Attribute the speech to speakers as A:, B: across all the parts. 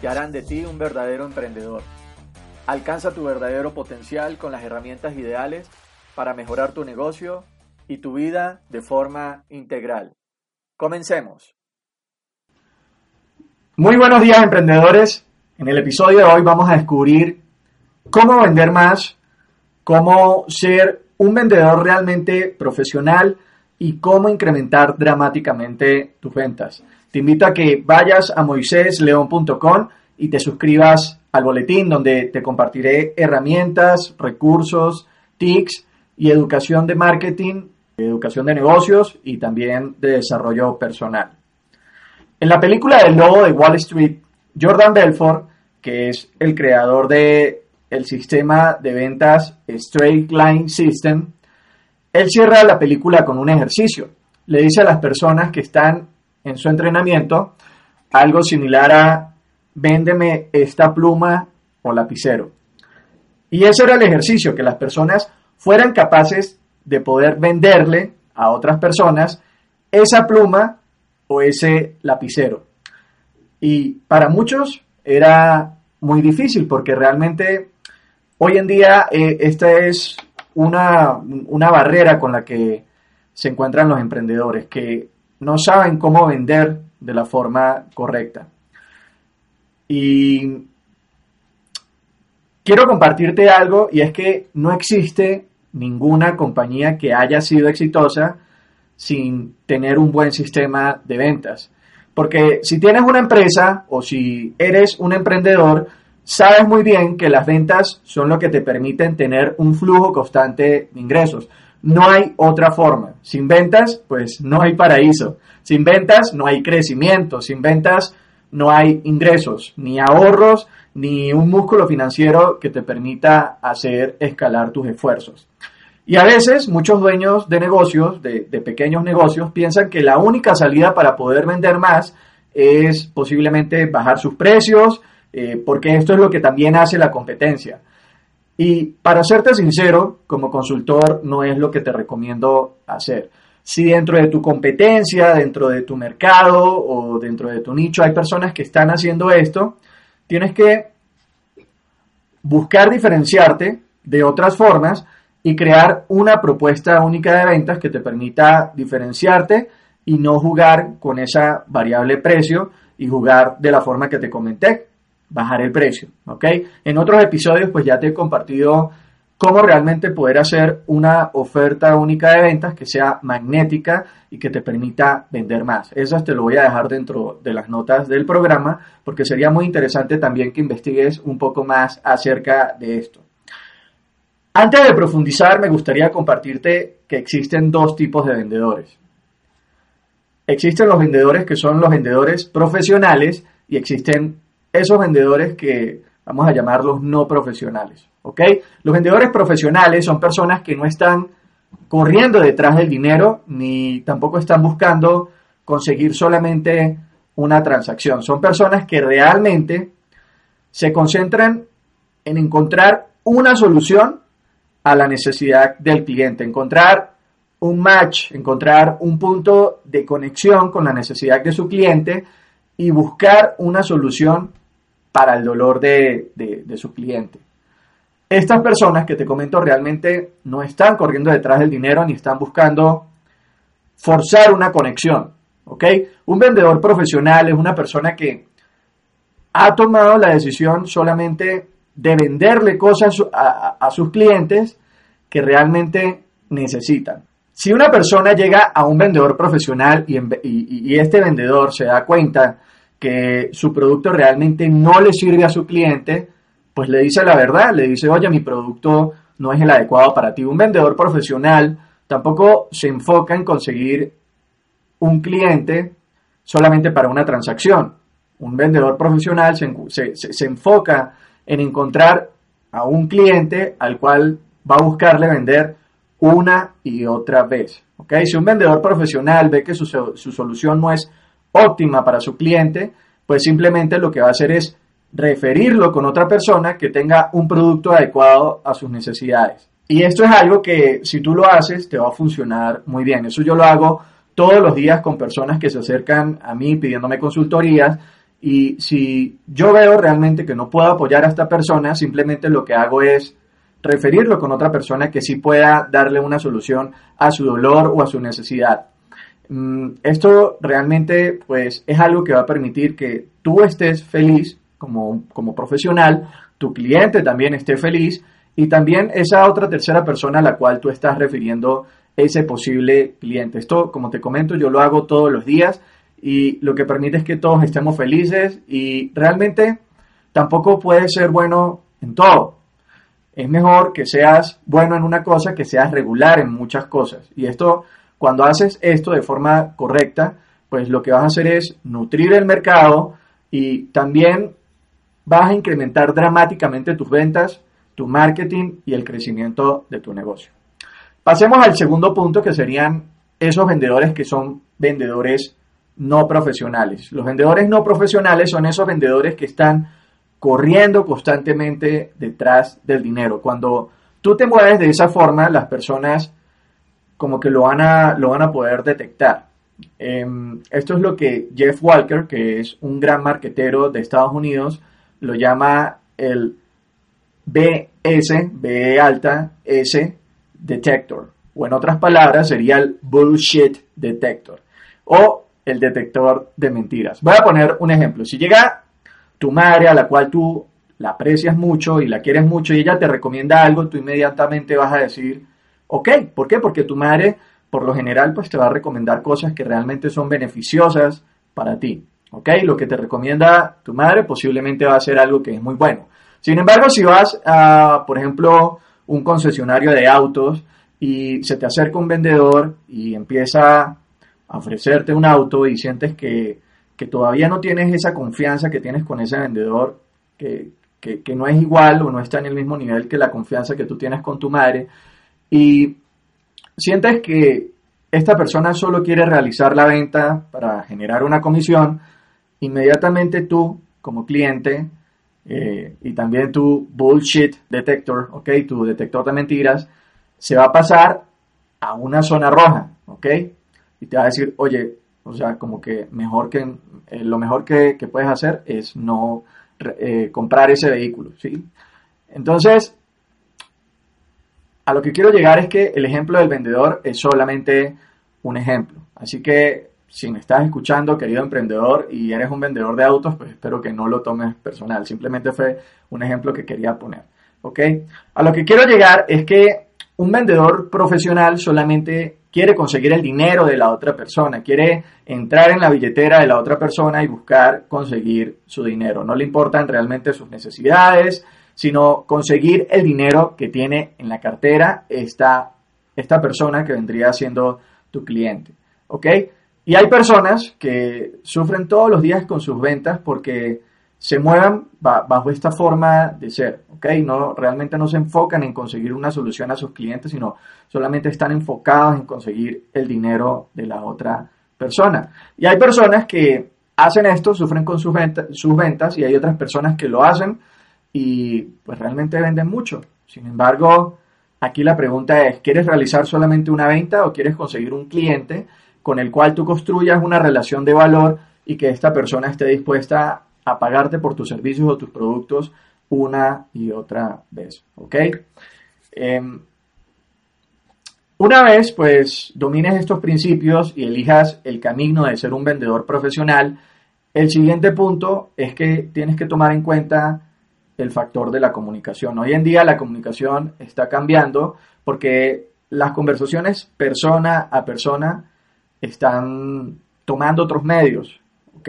A: que harán de ti un verdadero emprendedor. Alcanza tu verdadero potencial con las herramientas ideales para mejorar tu negocio y tu vida de forma integral. Comencemos. Muy buenos días emprendedores. En el episodio de hoy vamos a descubrir cómo vender más, cómo ser un vendedor realmente profesional y cómo incrementar dramáticamente tus ventas. Te invito a que vayas a moisésleón.com y te suscribas al boletín donde te compartiré herramientas, recursos, tics y educación de marketing, educación de negocios y también de desarrollo personal. En la película del lobo de Wall Street, Jordan Belfort, que es el creador de el sistema de ventas Straight Line System, él cierra la película con un ejercicio. Le dice a las personas que están en su entrenamiento algo similar a véndeme esta pluma o lapicero. Y ese era el ejercicio, que las personas fueran capaces de poder venderle a otras personas esa pluma o ese lapicero. Y para muchos era muy difícil porque realmente hoy en día eh, esta es una, una barrera con la que se encuentran los emprendedores, que no saben cómo vender de la forma correcta. Y quiero compartirte algo y es que no existe ninguna compañía que haya sido exitosa sin tener un buen sistema de ventas. Porque si tienes una empresa o si eres un emprendedor, sabes muy bien que las ventas son lo que te permiten tener un flujo constante de ingresos. No hay otra forma. Sin ventas, pues no hay paraíso. Sin ventas no hay crecimiento, sin ventas no hay ingresos, ni ahorros, ni un músculo financiero que te permita hacer escalar tus esfuerzos. Y a veces muchos dueños de negocios, de, pequeños negocios, piensan que la única salida para poder vender más es posiblemente bajar sus precios, eh, porque esto es lo que también hace la competencia. Y para serte sincero, como consultor, no es lo que te recomiendo hacer. Si dentro de tu competencia, dentro de tu mercado o dentro de tu nicho hay personas que están haciendo esto, tienes que buscar diferenciarte de otras formas y crear una propuesta única de ventas que te permita diferenciarte y no jugar con esa variable precio y jugar de la forma que te comenté, bajar el precio, ¿ok? En otros episodios pues ya te he compartido cómo realmente poder hacer una oferta única de ventas que sea magnética y que te permita vender más. Eso te lo voy a dejar dentro de las notas del programa porque sería muy interesante también que investigues un poco más acerca de esto. Antes de profundizar, me gustaría compartirte que existen dos tipos de vendedores. Existen los vendedores que son los vendedores profesionales y existen esos vendedores que vamos a llamarlos no profesionales. ¿ok? Los vendedores profesionales son personas que no están corriendo detrás del dinero ni tampoco están buscando conseguir solamente una transacción. Son personas que realmente se concentran en encontrar una solución a la necesidad del cliente, encontrar un match, encontrar un punto de conexión con la necesidad de su cliente y buscar una solución para el dolor de, de su cliente. Estas personas que te comento realmente no están corriendo detrás del dinero ni están buscando forzar una conexión. ¿Ok? Un vendedor profesional es una persona que ha tomado la decisión solamente de venderle cosas a, sus clientes que realmente necesitan. Si una persona llega a un vendedor profesional y, este vendedor se da cuenta que su producto realmente no le sirve a su cliente, pues le dice la verdad, le dice, oye, mi producto no es el adecuado para ti. Un vendedor profesional tampoco se enfoca en conseguir un cliente solamente para una transacción. Un vendedor profesional se, enfoca en encontrar a un cliente al cual va a buscarle vender una y otra vez. Si un vendedor profesional ve que su, su solución no es óptima para su cliente, pues simplemente lo que va a hacer es referirlo con otra persona que tenga un producto adecuado a sus necesidades. Y esto es algo que si tú lo haces te va a funcionar muy bien. Eso yo lo hago todos los días con personas que se acercan a mí pidiéndome consultorías y si yo veo realmente que no puedo apoyar a esta persona, simplemente lo que hago es referirlo con otra persona que sí pueda darle una solución a su dolor o a su necesidad. Mm, esto realmente pues es algo que va a permitir que tú estés feliz como, como profesional, tu cliente también esté feliz y también esa otra tercera persona a la cual tú estás refiriendo ese posible cliente. Esto, como te comento, yo lo hago todos los días y lo que permite es que todos estemos felices y realmente tampoco puede ser bueno en todo. Es mejor que seas bueno en una cosa que seas regular en muchas cosas. Y esto, cuando haces esto de forma correcta, pues lo que vas a hacer es nutrir el mercado y también vas a incrementar dramáticamente tus ventas, tu marketing y el crecimiento de tu negocio. Pasemos al segundo punto que serían esos vendedores que son vendedores no profesionales. Los vendedores no profesionales son esos vendedores que están corriendo constantemente detrás del dinero. Cuando tú te mueves de esa forma, las personas como que lo van a, lo van a poder detectar. Em, esto es lo que Jeff Walker, que es un gran marquetero de Estados Unidos, lo llama el BS, B alta, S detector. O en otras palabras, sería el bullshit detector. O el detector de mentiras. Voy a poner un ejemplo. Si llega tu madre a la cual tú la aprecias mucho y la quieres mucho y ella te recomienda algo, tú inmediatamente vas a decir, ok, ¿por qué? Porque tu madre, por lo general, pues te va a recomendar cosas que realmente son beneficiosas para ti. ¿Ok? Lo que te recomienda tu madre posiblemente va a ser algo que es muy bueno. Sin embargo, si vas a, por ejemplo, un concesionario de autos y se te acerca un vendedor y empieza a ofrecerte un auto y sientes que, todavía no tienes esa confianza que tienes con ese vendedor, que, que, no es igual o no está en el mismo nivel que la confianza que tú tienes con tu madre, y sientes que esta persona solo quiere realizar la venta para generar una comisión, inmediatamente tú, como cliente, eh, y también tu bullshit detector, ¿ok? Tu detector de mentiras, se va a pasar a una zona roja, ¿ok? Y te va a decir, oye, o sea, como que mejor que, eh, lo mejor que, puedes hacer es no eh, comprar ese vehículo, ¿sí? Entonces, a lo que quiero llegar es que el ejemplo del vendedor es solamente un ejemplo. Así que si me estás escuchando, querido emprendedor, y eres un vendedor de autos, pues espero que no lo tomes personal. Simplemente fue un ejemplo que quería poner. ¿Ok? A lo que quiero llegar es que un vendedor profesional solamente quiere conseguir el dinero de la otra persona, quiere entrar en la billetera de la otra persona y buscar conseguir su dinero. No le importan realmente sus necesidades, sino conseguir el dinero que tiene en la cartera esta, esta persona que vendría siendo tu cliente. ¿Ok? Y hay personas que sufren todos los días con sus ventas porque se muevan bajo esta forma de ser, ¿ok? No, realmente no se enfocan en conseguir una solución a sus clientes, sino solamente están enfocados en conseguir el dinero de la otra persona. Y hay personas que hacen esto, sufren con sus, ventas, sus ventas, y hay otras personas que lo hacen y pues realmente venden mucho. Sin embargo, aquí la pregunta es, ¿quieres realizar solamente una venta o quieres conseguir un cliente? con el cual tú construyas una relación de valor y que esta persona esté dispuesta a pagarte por tus servicios o tus productos una y otra vez. ¿Ok? Em, una vez pues domines estos principios y elijas el camino de ser un vendedor profesional, el siguiente punto es que tienes que tomar en cuenta el factor de la comunicación. Hoy en día la comunicación está cambiando porque las conversaciones persona a persona están tomando otros medios, ¿ok?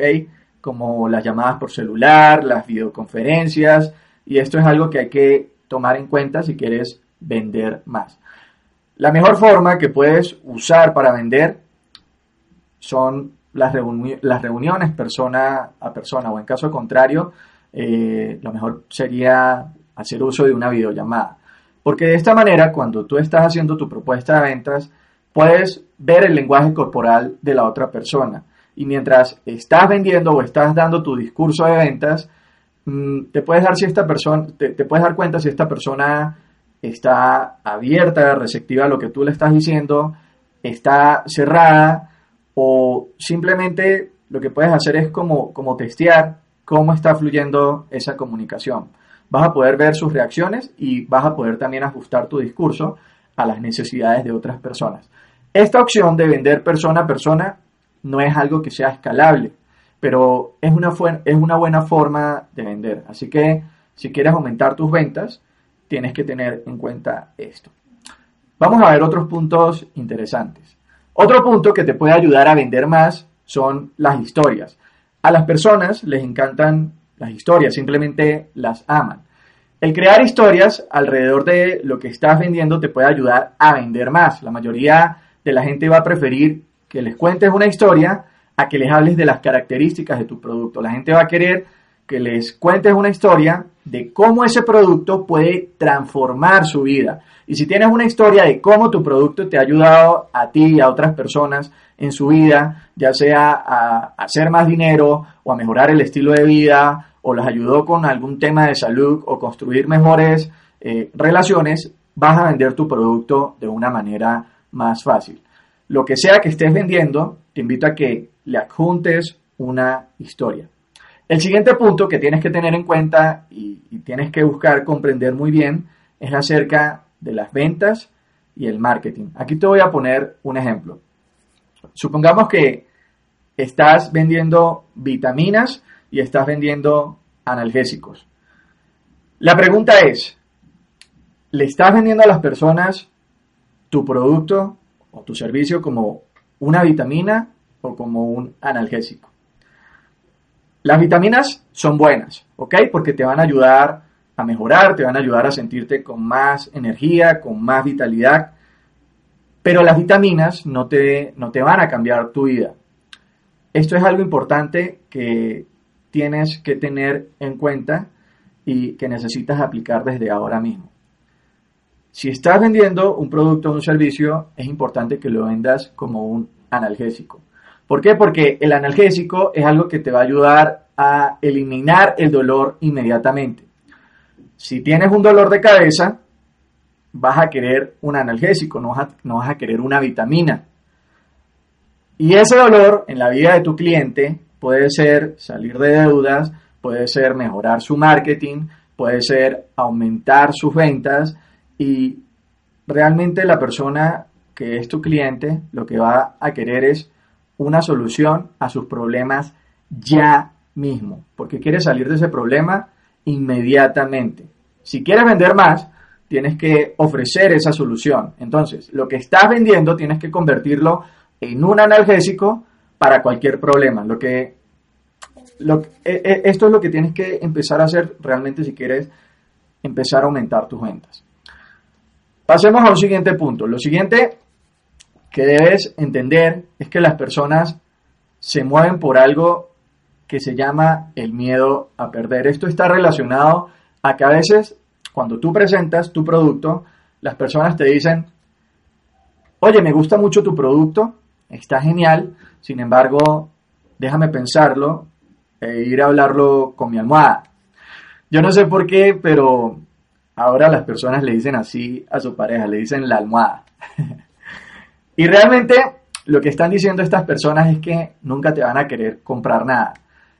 A: Como las llamadas por celular, las videoconferencias, y esto es algo que hay que tomar en cuenta si quieres vender más. La mejor forma que puedes usar para vender son las, las reuniones persona a persona, o en caso contrario, eh, lo mejor sería hacer uso de una videollamada. Porque de esta manera, cuando tú estás haciendo tu propuesta de ventas, puedes ver el lenguaje corporal de la otra persona. Y mientras estás vendiendo o estás dando tu discurso de ventas, mm, te puedes dar si esta persona, te, puedes dar cuenta si esta persona está abierta, receptiva a lo que tú le estás diciendo, está cerrada o simplemente lo que puedes hacer es como, como testear cómo está fluyendo esa comunicación. Vas a poder ver sus reacciones y vas a poder también ajustar tu discurso a las necesidades de otras personas. Esta opción de vender persona a persona no es algo que sea escalable, pero es una, es una buena forma de vender. Así que si quieres aumentar tus ventas, tienes que tener en cuenta esto. Vamos a ver otros puntos interesantes. Otro punto que te puede ayudar a vender más son las historias. A las personas les encantan las historias, simplemente las aman. El crear historias alrededor de lo que estás vendiendo te puede ayudar a vender más. La mayoría de la gente va a preferir que les cuentes una historia a que les hables de las características de tu producto. La gente va a querer que les cuentes una historia de cómo ese producto puede transformar su vida. Y si tienes una historia de cómo tu producto te ha ayudado a ti y a otras personas en su vida, ya sea a hacer más dinero o a mejorar el estilo de vida o los ayudó con algún tema de salud o construir mejores eh, relaciones, vas a vender tu producto de una manera más fácil. Lo que sea que estés vendiendo, te invito a que le adjuntes una historia. El siguiente punto que tienes que tener en cuenta y, y tienes que buscar comprender muy bien es acerca de las ventas y el marketing. Aquí te voy a poner un ejemplo. Supongamos que estás vendiendo vitaminas y estás vendiendo analgésicos. La pregunta es, ¿le estás vendiendo a las personas tu producto o tu servicio como una vitamina o como un analgésico? Las vitaminas son buenas, ¿ok? Porque te van a ayudar a mejorar, te van a ayudar a sentirte con más energía, con más vitalidad. Pero las vitaminas no te, no te van a cambiar tu vida. Esto es algo importante que tienes que tener en cuenta y que necesitas aplicar desde ahora mismo. Si estás vendiendo un producto o un servicio, es importante que lo vendas como un analgésico. ¿Por qué? Porque el analgésico es algo que te va a ayudar a eliminar el dolor inmediatamente. Si tienes un dolor de cabeza, vas a querer un analgésico, no vas a, querer una vitamina. Y ese dolor en la vida de tu cliente puede ser salir de deudas, puede ser mejorar su marketing, puede ser aumentar sus ventas y realmente la persona que es tu cliente lo que va a querer es una solución a sus problemas ya mismo, porque quiere salir de ese problema inmediatamente. Si quieres vender más, tienes que ofrecer esa solución. Entonces, lo que estás vendiendo tienes que convertirlo en un analgésico para cualquier problema. Lo que, lo, e, e, esto es lo que tienes que empezar a hacer realmente si quieres empezar a aumentar tus ventas. Pasemos a un siguiente punto. Lo siguiente que debes entender es que las personas se mueven por algo que se llama el miedo a perder. Esto está relacionado a que a veces cuando tú presentas tu producto, las personas te dicen, oye, me gusta mucho tu producto, está genial, sin embargo, déjame pensarlo e ir a hablarlo con mi almohada. Yo no sé por qué, pero ahora las personas le dicen así a su pareja, le dicen la almohada. y realmente lo que están diciendo estas personas es que nunca te van a querer comprar nada.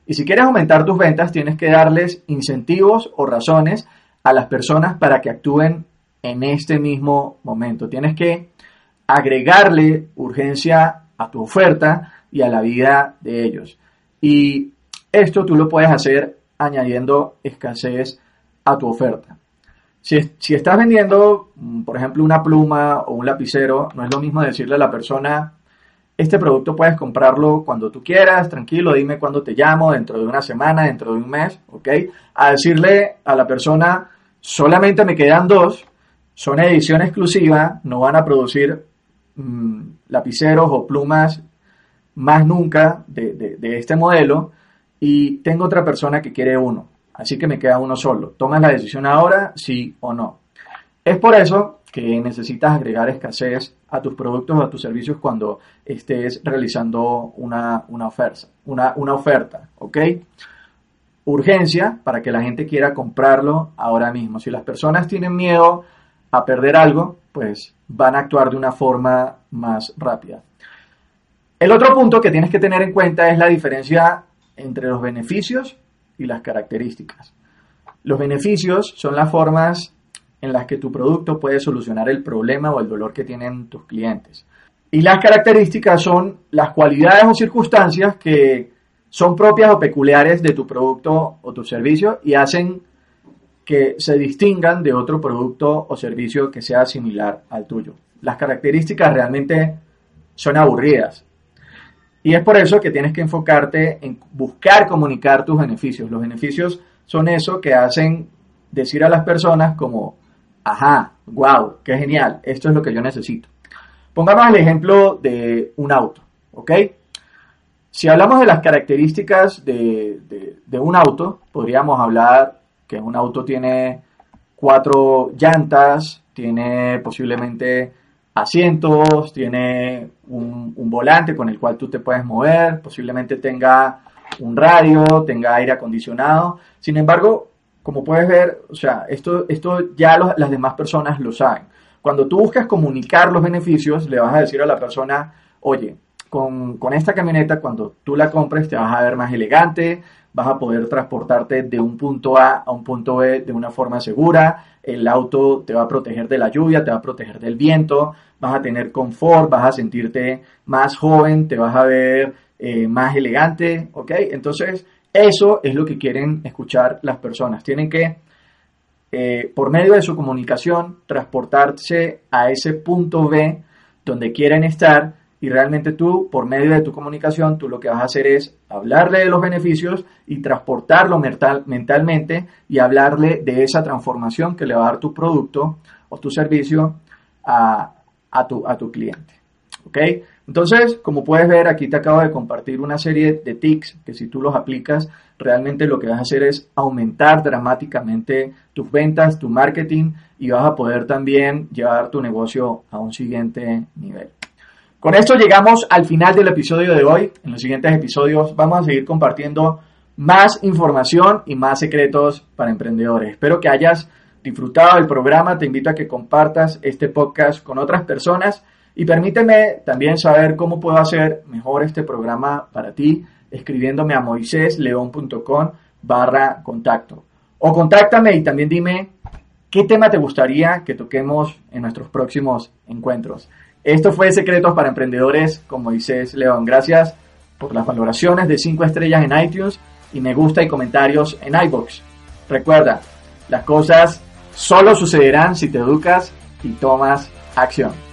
A: Y si quieres aumentar tus ventas, tienes que darles incentivos o razones a las personas para que actúen en este mismo momento. Tienes que agregarle urgencia a tu oferta y a la vida de ellos. Y esto tú lo puedes hacer añadiendo escasez a tu oferta. Si, si, estás vendiendo, mm, por ejemplo, una pluma o un lapicero, no es lo mismo decirle a la persona, este producto puedes comprarlo cuando tú quieras, tranquilo, dime cuándo te llamo, dentro de una semana, dentro de un mes, ¿ok? A decirle a la persona, solamente me quedan dos, son edición exclusiva, no van a producir Mm, lapiceros o plumas más nunca de, este modelo y tengo otra persona que quiere uno. Así que me queda uno solo. Tomas la decisión ahora, sí o no. Es por eso que necesitas agregar escasez a tus productos o a tus servicios cuando estés realizando una, oferta, una, una oferta, ¿ok? Urgencia para que la gente quiera comprarlo ahora mismo. Si las personas tienen miedo a perder algo, pues van a actuar de una forma más rápida. El otro punto que tienes que tener en cuenta es la diferencia entre los beneficios y las características. Los beneficios son las formas en las que tu producto puede solucionar el problema o el dolor que tienen tus clientes. Y las características son las cualidades o circunstancias que son propias o peculiares de tu producto o tu servicio y hacen que se distingan de otro producto o servicio que sea similar al tuyo. Las características realmente son aburridas. Y es por eso que tienes que enfocarte en buscar comunicar tus beneficios. Los beneficios son eso que hacen decir a las personas como, ajá, wow, qué genial, esto es lo que yo necesito. Pongamos el ejemplo de un auto, ¿ok? Si hablamos de las características de, un auto, podríamos hablar que un auto tiene cuatro llantas, tiene posiblemente asientos, tiene un, volante con el cual tú te puedes mover, posiblemente tenga un radio, tenga aire acondicionado. Sin embargo, como puedes ver, o sea, esto, esto ya las demás personas lo saben. Cuando tú buscas comunicar los beneficios, le vas a decir a la persona, oye, con, con esta camioneta, cuando tú la compres, te vas a ver más elegante, vas a poder transportarte de un punto A a un punto B de una forma segura, el auto te va a proteger de la lluvia, te va a proteger del viento, vas a tener confort, vas a sentirte más joven, te vas a ver eh, más elegante, ¿ok? Entonces, eso es lo que quieren escuchar las personas. Tienen que, eh, por medio de su comunicación, transportarse a ese punto B donde quieren estar y realmente tú, por medio de tu comunicación, tú lo que vas a hacer es hablarle de los beneficios y transportarlo mental, mentalmente y hablarle de esa transformación que le va a dar tu producto o tu servicio a, a, tu, a tu cliente. ¿Ok? Entonces, como puedes ver, aquí te acabo de compartir una serie de tics que si tú los aplicas, realmente lo que vas a hacer es aumentar dramáticamente tus ventas, tu marketing y vas a poder también llevar tu negocio a un siguiente nivel. Con esto llegamos al final del episodio de hoy. En los siguientes episodios vamos a seguir compartiendo más información y más secretos para emprendedores. Espero que hayas disfrutado del programa. Te invito a que compartas este podcast con otras personas y permíteme también saber cómo puedo hacer mejor este programa para ti escribiéndome a moisésleón.com barra contacto. O contáctame y también dime qué tema te gustaría que toquemos en nuestros próximos encuentros. Esto fue Secretos para Emprendedores con Moisés León. Gracias por las valoraciones de 5 estrellas en iTunes y me gusta y comentarios en iBox. Recuerda, las cosas solo sucederán si te educas y tomas acción.